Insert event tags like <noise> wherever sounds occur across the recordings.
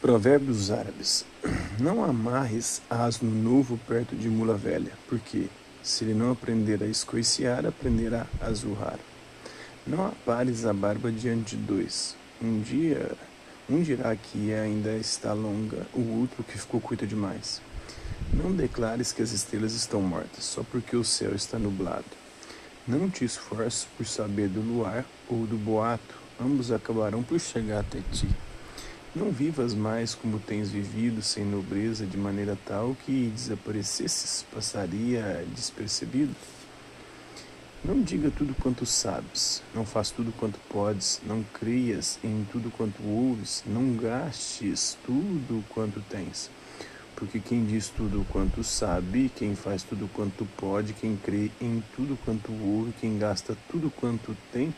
Provérbios árabes. Não amarres asno novo perto de mula velha, porque, se ele não aprender a escoiciar, aprenderá a zurrar. Não apares a barba diante de dois. Um dia, um dirá que ainda está longa, o outro que ficou curta demais. Não declares que as estrelas estão mortas, só porque o céu está nublado. Não te esforces por saber do luar ou do boato, ambos acabarão por chegar até ti. Não vivas mais como tens vivido, sem nobreza, de maneira tal que desaparecesses, passaria despercebido. Não diga tudo quanto sabes, não faz tudo quanto podes, não creias em tudo quanto ouves, não gastes tudo quanto tens. Porque quem diz tudo quanto sabe, quem faz tudo quanto pode, quem crê em tudo quanto ouve, quem gasta tudo quanto tem,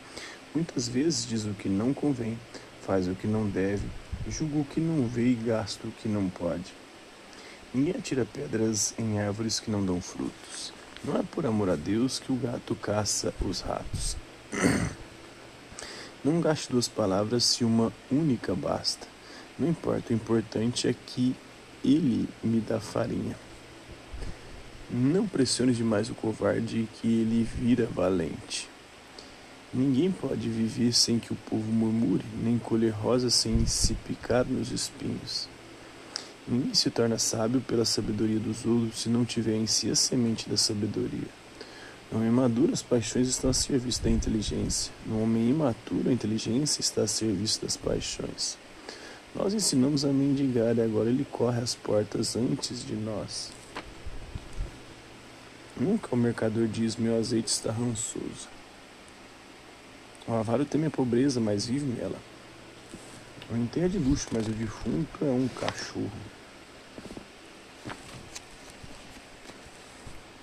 muitas vezes diz o que não convém, faz o que não deve, julga o que não vê e gasta o que não pode. Ninguém atira pedras em árvores que não dão frutos. Não é por amor a Deus que o gato caça os ratos. <clears throat> Não gaste duas palavras se uma única basta. Não importa, o importante é que ele me dá farinha. Não pressione demais o covarde que ele vira valente. Ninguém pode viver sem que o povo murmure, nem colher rosas sem se picar nos espinhos. Ninguém se torna sábio pela sabedoria dos outros se não tiver em si a semente da sabedoria. No homem maduro, as paixões estão a serviço da inteligência. No homem imaturo, a inteligência está a serviço das paixões. Nós ensinamos a mendigar e agora ele corre às portas antes de nós. Nunca o mercador diz: Meu azeite está rançoso. O avaro teme a pobreza, mas vive nela. O enterro é de luxo, mas o defunto é um cachorro.